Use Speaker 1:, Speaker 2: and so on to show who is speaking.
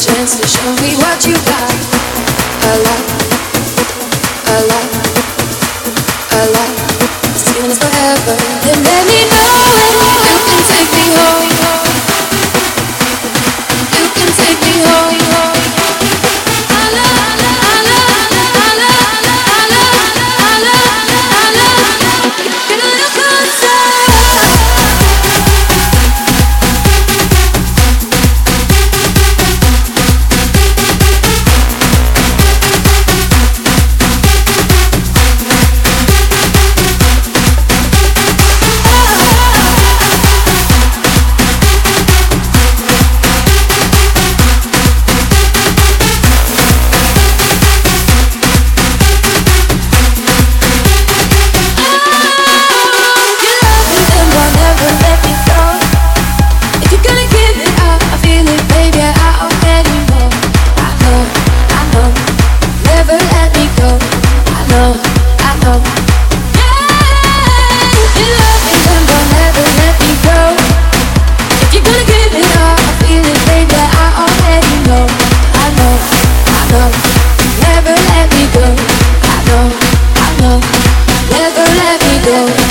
Speaker 1: chance to show me what you got. A lot, flow